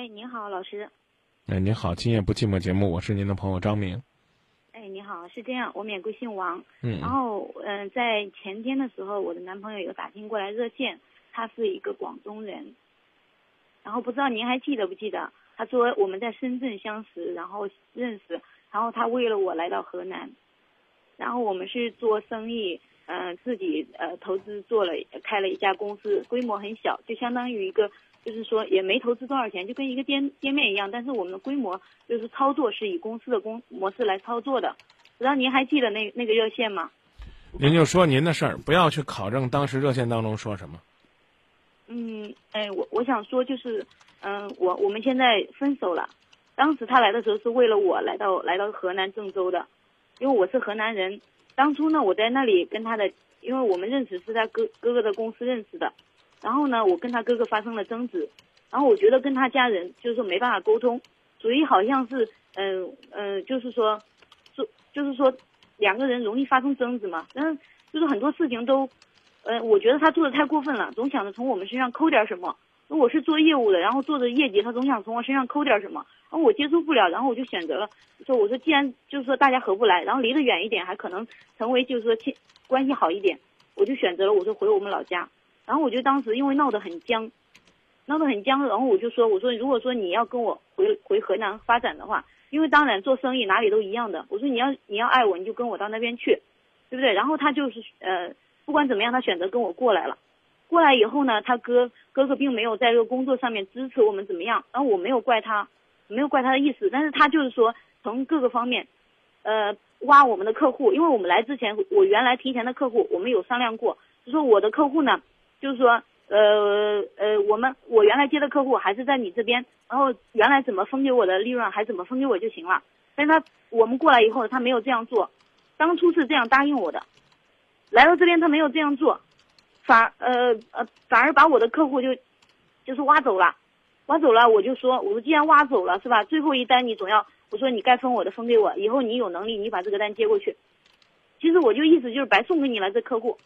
哎，您好，老师。哎，您好，今夜不寂寞节目，我是您的朋友张明。哎，你好，是这样，我免贵姓王。嗯。然后，嗯，在前天的时候，我的男朋友有打听过来热线，他是一个广东人。然后不知道您还记得不记得？他说我们在深圳相识，然后认识，然后他为了我来到河南，然后我们是做生意，嗯，自己呃投资做了开了一家公司，规模很小，就相当于一个。就是说也没投资多少钱，就跟一个店店面一样，但是我们的规模就是操作是以公司的公模式来操作的。不知道您还记得那那个热线吗？您就说您的事儿，不要去考证当时热线当中说什么。嗯，哎，我我想说就是，嗯，我我们现在分手了。当时他来的时候是为了我来到来到河南郑州的，因为我是河南人。当初呢，我在那里跟他的，因为我们认识是在哥哥哥的公司认识的。然后呢，我跟他哥哥发生了争执，然后我觉得跟他家人就是说没办法沟通，所以好像是嗯嗯，就是说，说就是说两个人容易发生争执嘛，但是，就是很多事情都，呃，我觉得他做的太过分了，总想着从我们身上抠点什么。我是做业务的，然后做着业绩，他总想从我身上抠点什么，然后我接受不了，然后我就选择了说，我说既然就是说大家合不来，然后离得远一点还可能成为就是说亲关系好一点，我就选择了我说回我们老家。然后我就当时因为闹得很僵，闹得很僵，然后我就说，我说如果说你要跟我回回河南发展的话，因为当然做生意哪里都一样的，我说你要你要爱我，你就跟我到那边去，对不对？然后他就是呃，不管怎么样，他选择跟我过来了。过来以后呢，他哥哥哥并没有在这个工作上面支持我们怎么样，然后我没有怪他，没有怪他的意思，但是他就是说从各个方面，呃，挖我们的客户，因为我们来之前，我原来提前的客户我们有商量过，就说我的客户呢。就是说，呃呃，我们我原来接的客户还是在你这边，然后原来怎么分给我的利润还怎么分给我就行了。但是他我们过来以后，他没有这样做，当初是这样答应我的，来到这边他没有这样做，反呃呃反而把我的客户就就是挖走了，挖走了我就说我说既然挖走了是吧，最后一单你总要我说你该分我的分给我，以后你有能力你把这个单接过去。其实我就意思就是白送给你了这客户，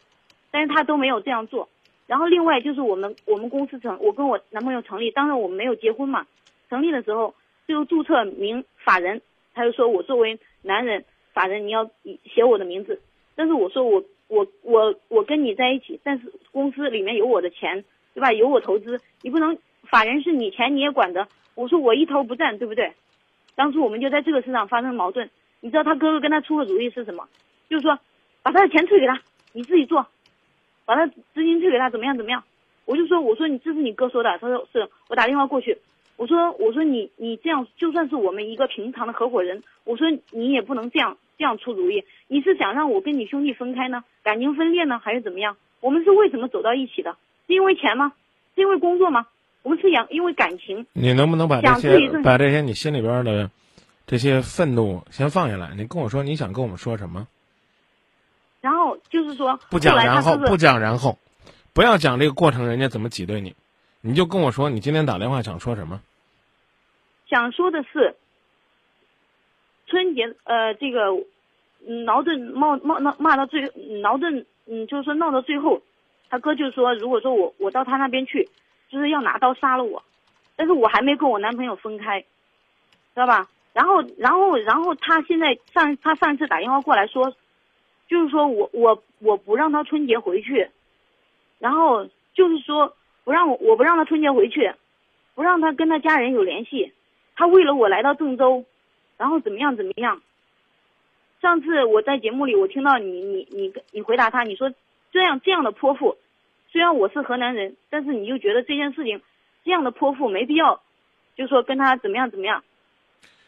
但是他都没有这样做。然后另外就是我们我们公司成我跟我男朋友成立，当然我们没有结婚嘛。成立的时候就注册名法人，他就说我作为男人法人你要写我的名字。但是我说我我我我跟你在一起，但是公司里面有我的钱，对吧？有我投资，你不能法人是你钱你也管的。我说我一头不占，对不对？当初我们就在这个事上发生矛盾。你知道他哥哥跟他出的主意是什么？就是说把他的钱退给他，你自己做。把他资金退给他，怎么样？怎么样？我就说，我说你这是你哥说的。他说是我打电话过去，我说我说你你这样就算是我们一个平常的合伙人，我说你也不能这样这样出主意。你是想让我跟你兄弟分开呢，感情分裂呢，还是怎么样？我们是为什么走到一起的？是因为钱吗？是因为工作吗？我们是养因为感情。你能不能把这些把这些你心里边的这些愤怒先放下来？你跟我说你想跟我们说什么？就是说，不讲然后，不讲然后，不要讲这个过程，人家怎么挤兑你，你就跟我说，你今天打电话想说什么？想说的是，春节呃，这个矛盾闹闹闹骂到最矛盾，嗯，就是说闹到最后，他哥就说，如果说我我到他那边去，就是要拿刀杀了我，但是我还没跟我男朋友分开，知道吧？然后然后然后他现在上他上一次打电话过来说。就是说我我我不让他春节回去，然后就是说不让我我不让他春节回去，不让他跟他家人有联系，他为了我来到郑州，然后怎么样怎么样。上次我在节目里我听到你你你你回答他，你说这样这样的泼妇，虽然我是河南人，但是你又觉得这件事情这样的泼妇没必要，就说跟他怎么样怎么样。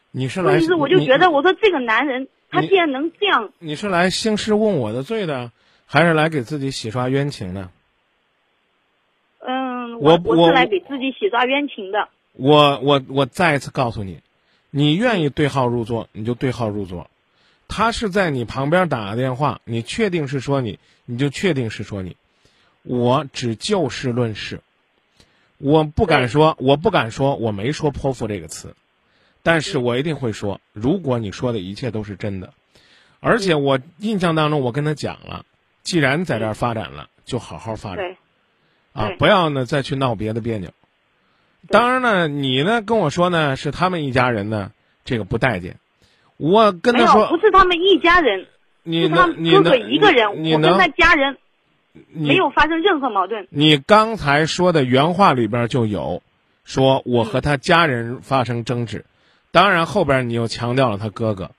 你是来？我就觉得我说这个男人。他既然能这样，你是来兴师问我的罪的，还是来给自己洗刷冤情的？嗯，我我是来给自己洗刷冤情的。我我我再一次告诉你，你愿意对号入座，你就对号入座。他是在你旁边打个电话，你确定是说你，你就确定是说你。我只就事论事，我不敢说，我不敢说我没说泼妇这个词。但是我一定会说，如果你说的一切都是真的，而且我印象当中我跟他讲了，既然在这儿发展了，就好好发展，啊，不要呢再去闹别的别扭。当然呢，你呢跟我说呢是他们一家人呢，这个不待见。我跟他说，不是他们一家人，你是他能你哥哥能一个人，我跟他家人没有发生任何矛盾。你刚才说的原话里边就有，说我和他家人发生争执，当然后边你又强调了他哥哥，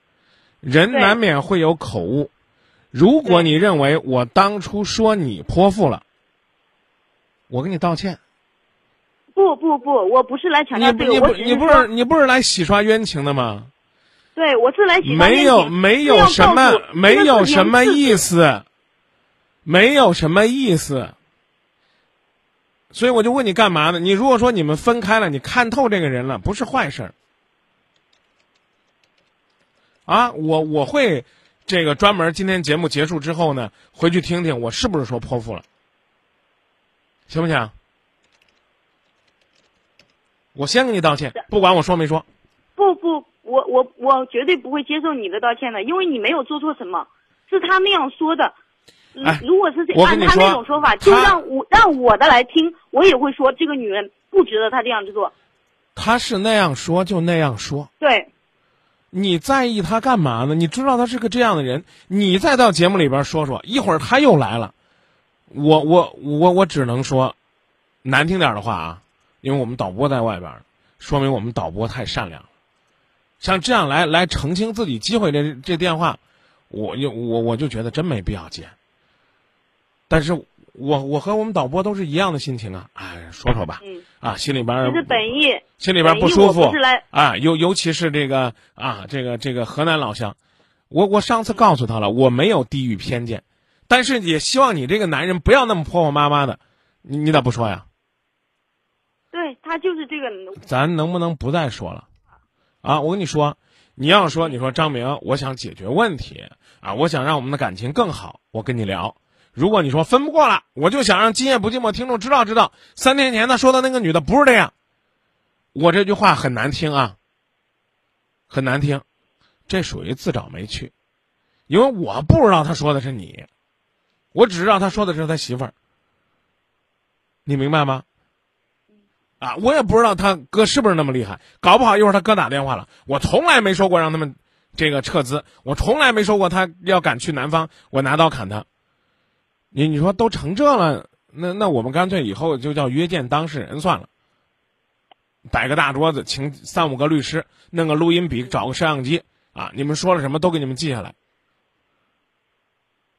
人难免会有口误。如果你认为我当初说你泼妇了，我给你道歉。不不不，我不是来强你调这个，不你不你不是你不是来洗刷冤情的吗？对，我是来洗刷没有冤情没有什么没有什么意思，没有什么意思。所以我就问你干嘛呢？你如果说你们分开了，你看透这个人了，不是坏事儿。啊，我我会这个专门今天节目结束之后呢，回去听听我是不是说泼妇了，行不行？我先给你道歉，不管我说没说。不不，我我我绝对不会接受你的道歉的，因为你没有做错什么，是他那样说的。嗯哎如果是这按他那种说法，就让我让我的来听，我也会说这个女人不值得他这样子做。他是那样说就那样说，对，你在意他干嘛呢？你知道他是个这样的人，你再到节目里边说说，一会儿他又来了，我我我我只能说，难听点的话啊，因为我们导播在外边，说明我们导播太善良了。像这样来来澄清自己机会这这电话，我就我我就觉得真没必要接。但是我我和我们导播都是一样的心情啊，哎，说说吧，嗯，啊，心里边其实本意心里边不舒服是来啊，尤尤其是这个啊，这个这个河南老乡，我我上次告诉他了，我没有地域偏见，但是也希望你这个男人不要那么婆婆妈妈的，你你咋不说呀？对他就是这个，咱能不能不再说了？啊，我跟你说，你要说你说张明，我想解决问题啊，我想让我们的感情更好，我跟你聊。如果你说分不过了，我就想让今夜不寂寞听众知道知道，三天前他说的那个女的不是这样。我这句话很难听啊，很难听，这属于自找没趣，因为我不知道他说的是你，我只知道他说的是他媳妇儿，你明白吗？啊，我也不知道他哥是不是那么厉害，搞不好一会儿他哥打电话了，我从来没说过让他们这个撤资，我从来没说过他要敢去南方，我拿刀砍他。你你说都成这了，那那我们干脆以后就叫约见当事人算了，摆个大桌子，请三五个律师，弄个录音笔，找个摄像机啊，你们说了什么都给你们记下来，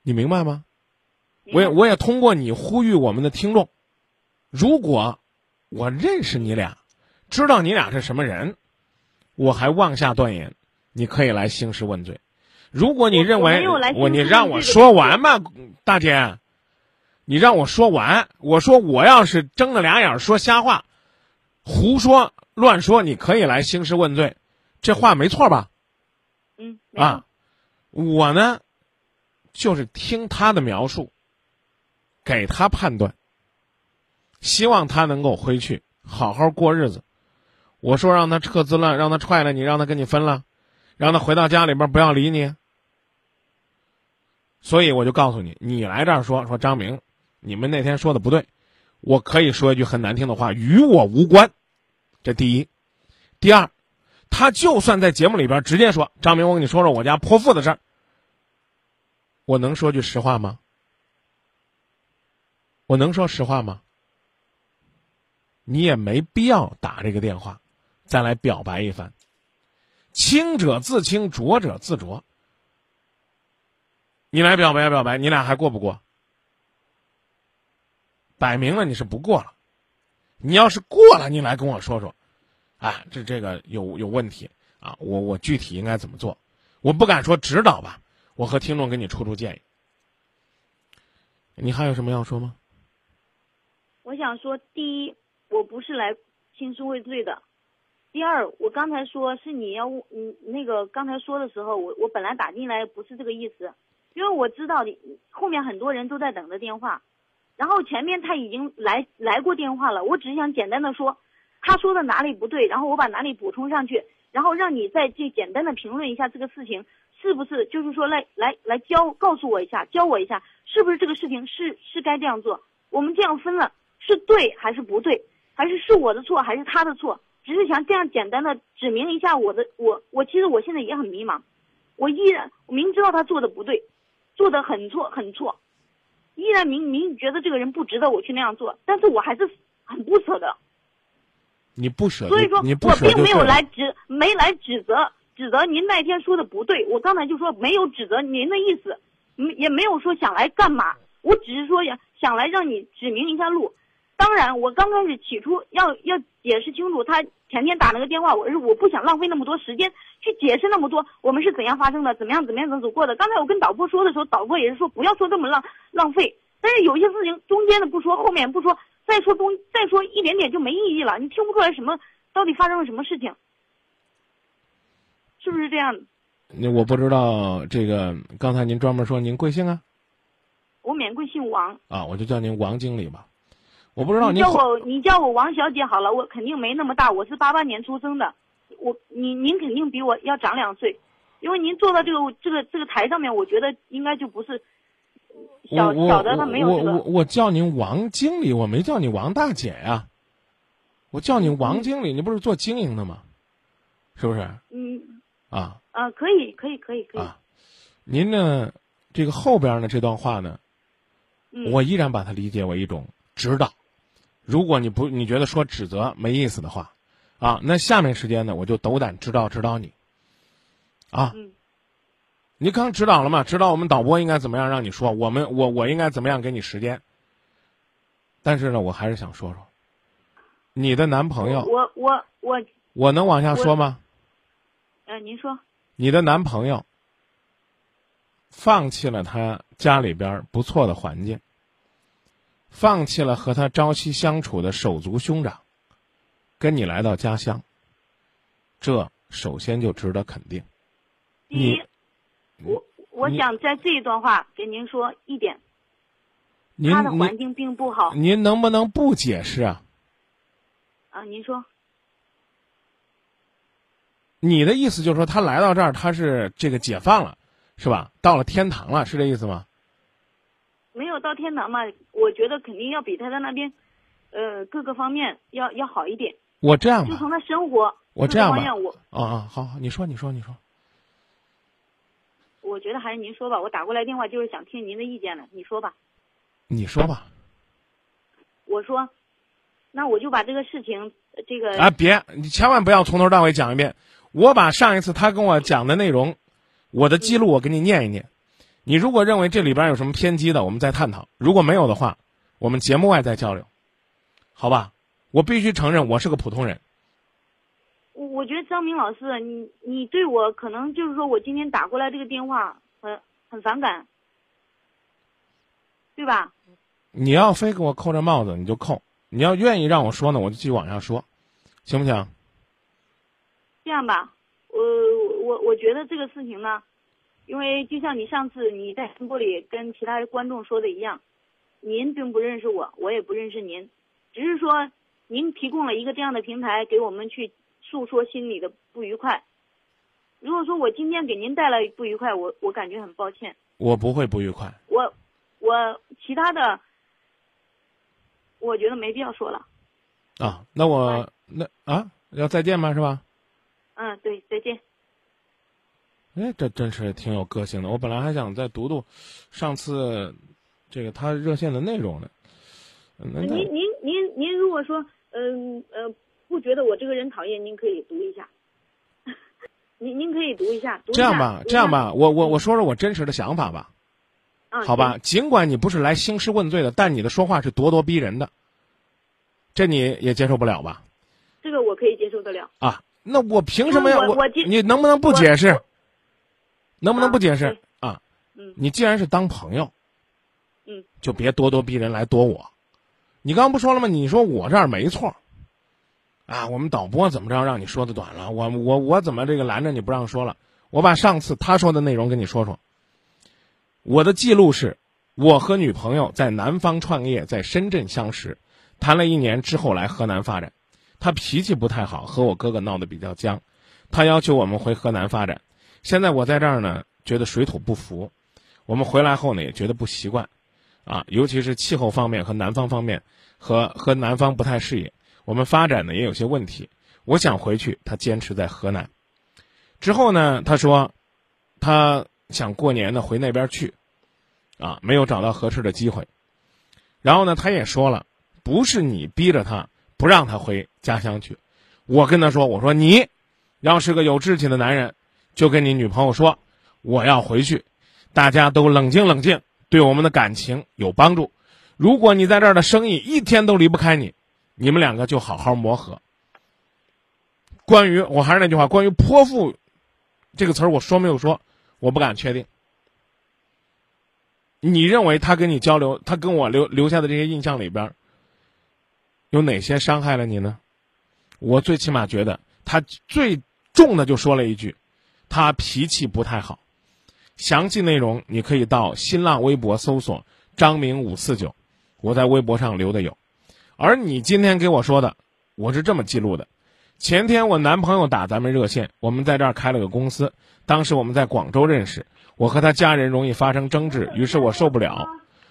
你明白吗？我也我也通过你呼吁我们的听众，如果我认识你俩，知道你俩是什么人，我还妄下断言，你可以来兴师问罪。如果你认为我你让我说完嘛，大姐，你让我说完。我说我要是睁着俩眼儿说瞎话，胡说乱说，你可以来兴师问罪，这话没错吧？嗯，啊，我呢，就是听他的描述，给他判断，希望他能够回去好好过日子。我说让他撤资了，让他踹了你，让他跟你分了，让他回到家里边不要理你。所以我就告诉你，你来这儿说说张明，你们那天说的不对，我可以说一句很难听的话，与我无关。这第一，第二，他就算在节目里边直接说张明，我跟你说说我家泼妇的事儿，我能说句实话吗？我能说实话吗？你也没必要打这个电话，再来表白一番。清者自清，浊者自浊。你来表白表白，你俩还过不过？摆明了你是不过了。你要是过了，你来跟我说说，啊，这这个有有问题啊，我我具体应该怎么做？我不敢说指导吧，我和听众给你出出建议。你还有什么要说吗？我想说，第一，我不是来兴师问罪的；第二，我刚才说是你要嗯那个刚才说的时候，我我本来打进来不是这个意思，因为我知道你后面很多人都在等着电话，然后前面他已经来来过电话了，我只是想简单的说，他说的哪里不对，然后我把哪里补充上去，然后让你再去简单的评论一下这个事情是不是，就是说来来来教告诉我一下，教我一下，是不是这个事情是是该这样做？我们这样分了是对还是不对？还是是我的错，还是他的错？只是想这样简单的指明一下我的我我其实我现在也很迷茫，我依然我明知道他做的不对，做的很错很错，依然明明觉得这个人不值得我去那样做，但是我还是很不舍得。你不舍，所以说，我并没有来指没来指责指责您那天说的不对，我刚才就说没有指责您的意思，嗯，也没有说想来干嘛，我只是说想想来让你指明一下路。当然，我刚开始起初要要解释清楚，他前天打那个电话，我是我不想浪费那么多时间去解释那么多，我们是怎样发生的，怎么样怎么样怎么走过的。刚才我跟导播说的时候，导播也是说不要说这么浪浪费，但是有些事情中间的不说，后面不说，再说中再说一点点就没意义了，你听不出来什么到底发生了什么事情，是不是这样？那我不知道这个，刚才您专门说您贵姓啊？我免贵姓王，啊，我就叫您王经理吧。我不知道你叫我你叫我王小姐好了，我肯定没那么大，我是八八年出生的，我您您肯定比我要长两岁，因为您坐到这个这个这个台上面，我觉得应该就不是小小的他没有我我这个，我叫您王经理，我没叫你王大姐呀。我叫你王经理，你不是做经营的吗？是不是嗯啊啊，可以可以可以可以，啊？您呢？这个后边呢这段话呢，嗯我依然把它理解为一种指导。如果你不你觉得说指责没意思的话，啊，那下面时间呢，我就斗胆指导指导你。啊，嗯你刚指导了嘛？指导我们导播应该怎么样让你说，我们我我应该怎么样给你时间。但是呢，我还是想说说，你的男朋友，我我我我能往下说吗？呃，您说你的男朋友放弃了他家里边不错的环境，放弃了和他朝夕相处的手足兄长，跟你来到家乡，这首先就值得肯定。第一，我我想在这一段话给您说一点，您他的环境并不好您能不能不解释啊？啊，您说你的意思就是说，他来到这儿，他是这个解放了，是吧？到了天堂了，是这意思吗？没有到天堂嘛？我觉得肯定要比他在那边，呃，各个方面要要好一点。我这样吧，就从他生活我这样我啊啊，好，好你说，你说，你说，我觉得还是您说吧。我打过来电话就是想听您的意见了，你说吧。你说吧。我说，那我就把这个事情，呃这个啊，别，你千万不要从头到尾讲一遍。我把上一次他跟我讲的内容，我的记录我给你念一念。你如果认为这里边有什么偏激的，我们再探讨；如果没有的话，我们节目外再交流，好吧？我必须承认，我是个普通人。我我觉得张明老师，你你对我可能就是说我今天打过来这个电话很很反感，对吧？你要非给我扣这帽子，你就扣；你要愿意让我说呢，我就继续往下说，行不行？这样吧，我我我觉得这个事情呢，因为就像你上次你在直播里跟其他观众说的一样，您并不认识我，我也不认识您，只是说您提供了一个这样的平台给我们去诉说心里的不愉快。如果说我今天给您带来不愉快，我我感觉很抱歉。我不会不愉快。我我其他的，我觉得没必要说了。啊，那我那啊要再见吗？是吧？嗯，对，再见。哎，这真是挺有个性的。我本来还想再读读上次这个他热线的内容呢。您您您您如果说嗯呃不觉得我这个人讨厌，您可以读一下。您您可以读一下，这样吧，这样，吧，我我我说说我真实的想法吧，好吧？尽管你不是来兴师问罪的，但你的说话是咄咄逼人的，这你也接受不了吧？这个我可以接受得了。啊，那我凭什么要我你能不能不解释？能不能不解释对啊？嗯你既然是当朋友，嗯，就别咄咄逼人来躲我。你刚刚不说了吗？你说我这儿没错，啊，我们导播怎么着让你说的短了？我我我怎么这个拦着你不让说了？我把上次他说的内容跟你说说。我的记录是，我和女朋友在南方创业，在深圳相识，谈了一年之后来河南发展。他脾气不太好，和我哥哥闹得比较僵，他要求我们回河南发展。现在我在这儿呢，觉得水土不服。我们回来后呢，也觉得不习惯，啊，尤其是气候方面和南方方面和和南方不太适应。我们发展呢也有些问题，我想回去，他坚持在河南。之后呢，他说他想过年呢回那边去，啊，没有找到合适的机会。然后呢，他也说了，不是你逼着他不让他回家乡去，我跟他说，我说你要是个有志气的男人，就跟你女朋友说，我要回去，大家都冷静冷静，对我们的感情有帮助。如果你在这儿的生意一天都离不开你，你们两个就好好磨合。关于我还是那句话，关于泼妇这个词儿，我说没有说，我不敢确定。你认为他跟你交流，他跟我留留下的这些印象里边，有哪些伤害了你呢？我最起码觉得他最重的就说了一句，他脾气不太好。详细内容你可以到新浪微博搜索“张明五四九”，我在微博上留的有。而你今天给我说的，我是这么记录的：前天我男朋友打咱们热线，我们在这儿开了个公司，当时我们在广州认识。我和他家人容易发生争执，于是我受不了，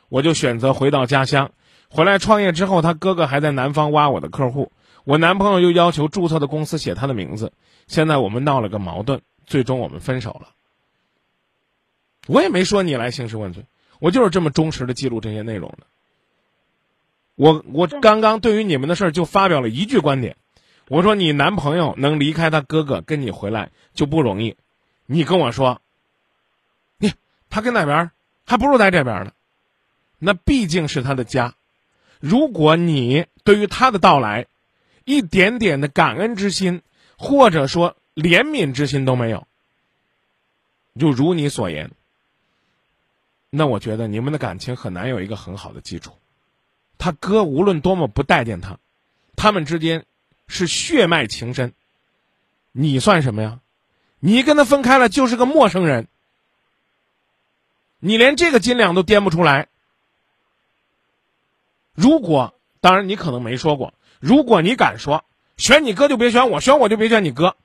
我就选择回到家乡。回来创业之后，他哥哥还在南方挖我的客户，我男朋友又要求注册的公司写他的名字。现在我们闹了个矛盾，最终我们分手了。我也没说你来兴师问罪，我就是这么忠实的记录这些内容的。我我刚刚对于你们的事儿就发表了一句观点，我说你男朋友能离开他哥哥跟你回来就不容易，你跟我说。你他跟那边还不如在这边呢，那毕竟是他的家。如果你对于他的到来一点点的感恩之心，或者说怜悯之心都没有，就如你所言，那我觉得你们的感情很难有一个很好的基础。他哥无论多么不待见他，他们之间是血脉情深。你算什么呀？你跟他分开了就是个陌生人。你连这个斤两都掂不出来。如果当然你可能没说过，如果你敢说选你哥就别选我，选我就别选你哥，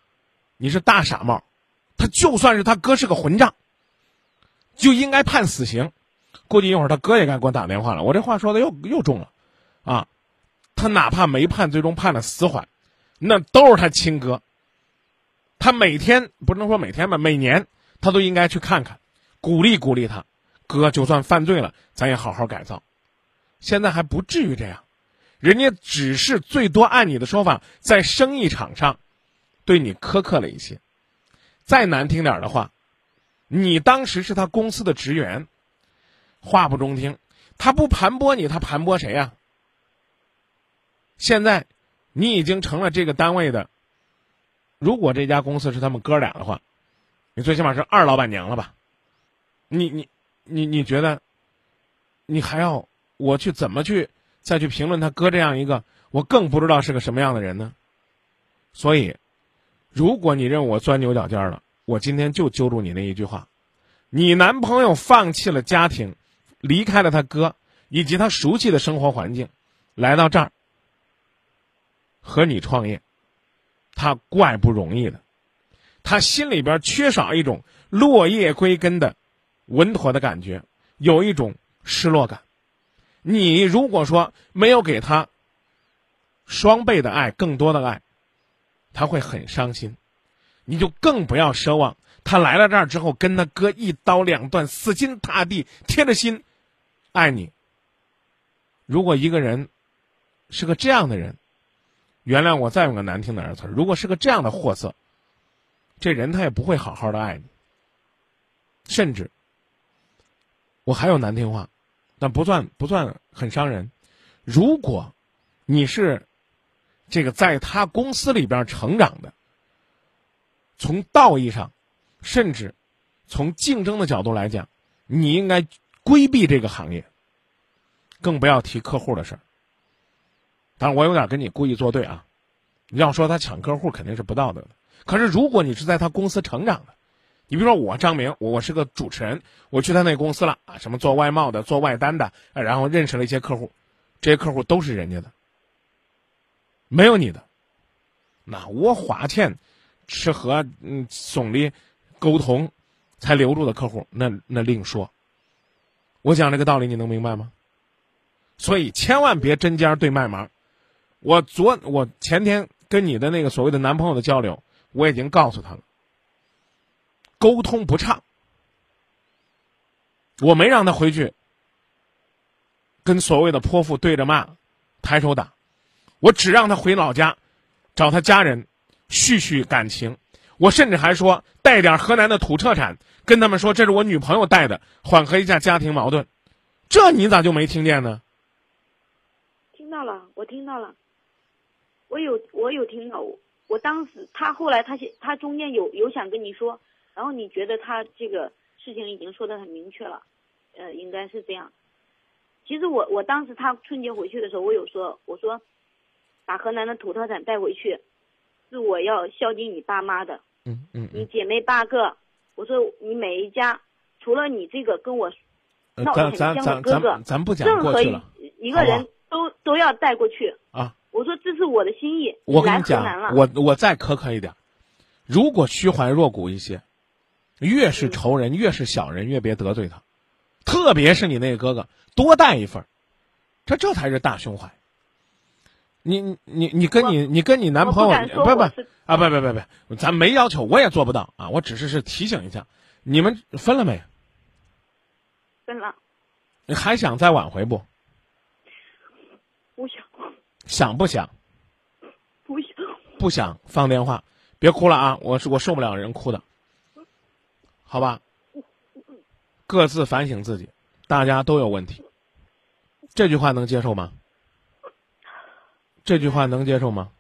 你是大傻帽。他就算是他哥是个混账，就应该判死刑。估计一会儿他哥也该给我打电话了。我这话说的又又重了，啊，他哪怕没判，最终判了死缓，那都是他亲哥。他每天不能说每天吧，每年他都应该去看看。鼓励鼓励他，哥，就算犯罪了，咱也好好改造。现在还不至于这样，人家只是最多按你的说法，在生意场上对你苛刻了一些。再难听点的话，你当时是他公司的职员，话不中听，他不盘剥你，他盘剥谁呀？现在你已经成了这个单位的，如果这家公司是他们哥俩的话，你最起码是二老板娘了吧？你你你你觉得，你还要我去怎么去再去评论他哥这样一个，我更不知道是个什么样的人呢？所以，如果你认为我钻牛角尖了，我今天就揪住你那一句话：你男朋友放弃了家庭，离开了他哥以及他熟悉的生活环境，来到这儿和你创业，他怪不容易的，他心里边缺少一种落叶归根的。稳妥的感觉，有一种失落感。你如果说没有给他双倍的爱、更多的爱，他会很伤心。你就更不要奢望他来了这儿之后跟他哥一刀两断、死心塌地、贴着心爱你。如果一个人是个这样的人，原谅我再用个难听的词儿，如果是个这样的货色，这人他也不会好好的爱你，甚至。我还有难听话，但不算不算很伤人。如果你是这个在他公司里边成长的，从道义上，甚至从竞争的角度来讲，你应该规避这个行业，更不要提客户的事儿。当然，我有点跟你故意作对啊。你要说他抢客户，肯定是不道德的。可是，如果你是在他公司成长的，你比如说我张明，我是个主持人，我去他那公司了啊，什么做外贸的、做外单的，然后认识了一些客户，这些客户都是人家的，没有你的。那我花钱吃喝嗯送礼沟通才留住的客户，那那另说。我讲这个道理你能明白吗？所以千万别针尖对麦芒，我昨我前天跟你的那个所谓的男朋友的交流，我已经告诉他了，沟通不畅，我没让他回去跟所谓的泼妇对着骂，抬手打，我只让他回老家找他家人叙叙感情。我甚至还说带点河南的土特产，跟他们说这是我女朋友带的，缓和一下家庭矛盾。这你咋就没听见呢？听到了，我听到了，我有我有听到。我当时他后来他他中间有有想跟你说，然后你觉得他这个事情已经说的很明确了，呃，应该是这样。其实我我当时他春节回去的时候，我有说我说把河南的土特产带回去。是我要孝敬你爸妈的，嗯嗯，你姐妹八个，我说你每一家，除了你这个跟我闹得很僵的哥哥，咱不讲任何一一个人都都要带过去啊！我说这是我的心意，我跟你讲，我我再苛刻一点，如果虚怀若谷一些，越是仇人，越是小人，越别得罪他，特别是你那个哥哥，多带一份这这才是大胸怀。你你你跟你你跟你男朋友不不啊不不不不，咱没要求，我也做不到啊，我只是是提醒一下，你们分了没？分了。你还想再挽回不？不想。想不想？不想。不想放电话，别哭了啊！我是我受不了人哭的，好吧？各自反省自己，大家都有问题，这句话能接受吗？这句话能接受吗？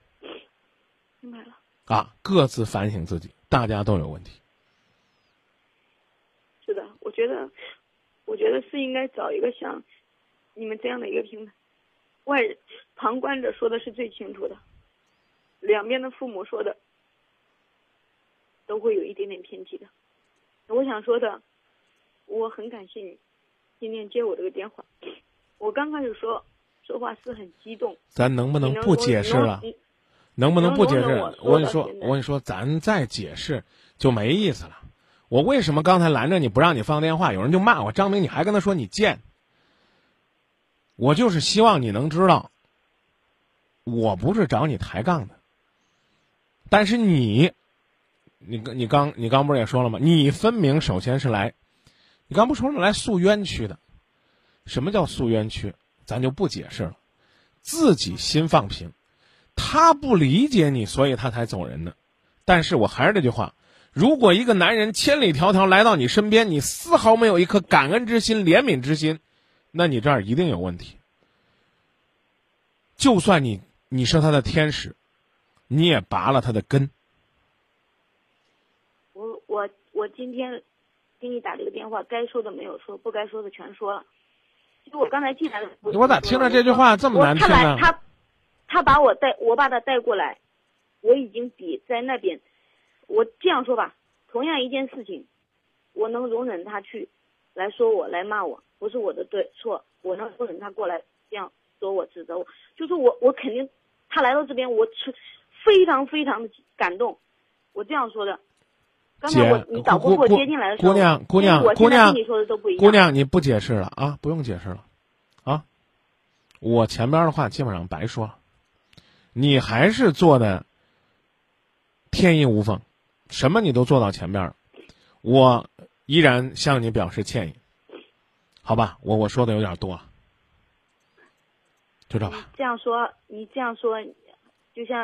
明白了。啊，各自反省自己，大家都有问题。是的，我觉得，我觉得是应该找一个像你们这样的一个平台，外人旁观者说的是最清楚的，两边的父母说的都会有一点点偏激的。我想说的，我很感谢你今天接我这个电话。我刚开始说。说话是很激动，咱能不能不解释了？能不能不解释？我跟你说，我跟你说，咱再解释就没意思了。我为什么刚才拦着你不让你放电话？有人就骂我张明，你还跟他说你贱。我就是希望你能知道，我不是找你抬杠的。但是你，你你刚你刚不是也说了吗？你分明首先是来，你刚不说了来诉冤屈的？什么叫诉冤屈？咱就不解释了，自己心放平，他不理解你，所以他才走人的。但是我还是那句话，如果一个男人千里迢迢来到你身边，你丝毫没有一颗感恩之心、怜悯之心，那你这儿一定有问题。就算你你是他的天使，你也拔了他的根。我我我今天给你打这个电话，该说的没有说，不该说的全说了。就我刚才进来的，我咋听着这句话这么难听呢？他，他把我带，我把他带过来，我已经比在那边，我这样说吧，同样一件事情，我能容忍他去，来说我来骂我，不是我的对错，我能容忍他过来这样说我指责我，就是我我肯定，他来到这边，我是非常非常的感动，我这样说的。姐，姑姑姑娘姑娘姑娘，姑娘你不解释了啊？不用解释了，啊，我前边的话基本上白说了，你还是做的天衣无缝，什么你都做到前边了，我依然向你表示歉意，好吧？我我说的有点多，就这吧。这样说，你这样说，就像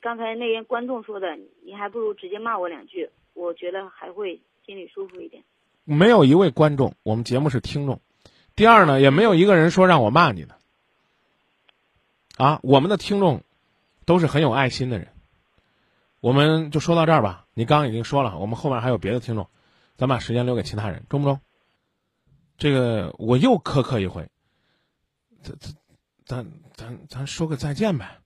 刚才那些观众说的，你还不如直接骂我两句。我觉得还会心里舒服一点。没有一位观众，我们节目是听众。第二呢，也没有一个人说让我骂你的。啊，我们的听众都是很有爱心的人。我们就说到这儿吧。你刚刚已经说了，我们后面还有别的听众，咱把时间留给其他人，中不中？这个我又苛刻一回。咱咱咱咱咱说个再见呗。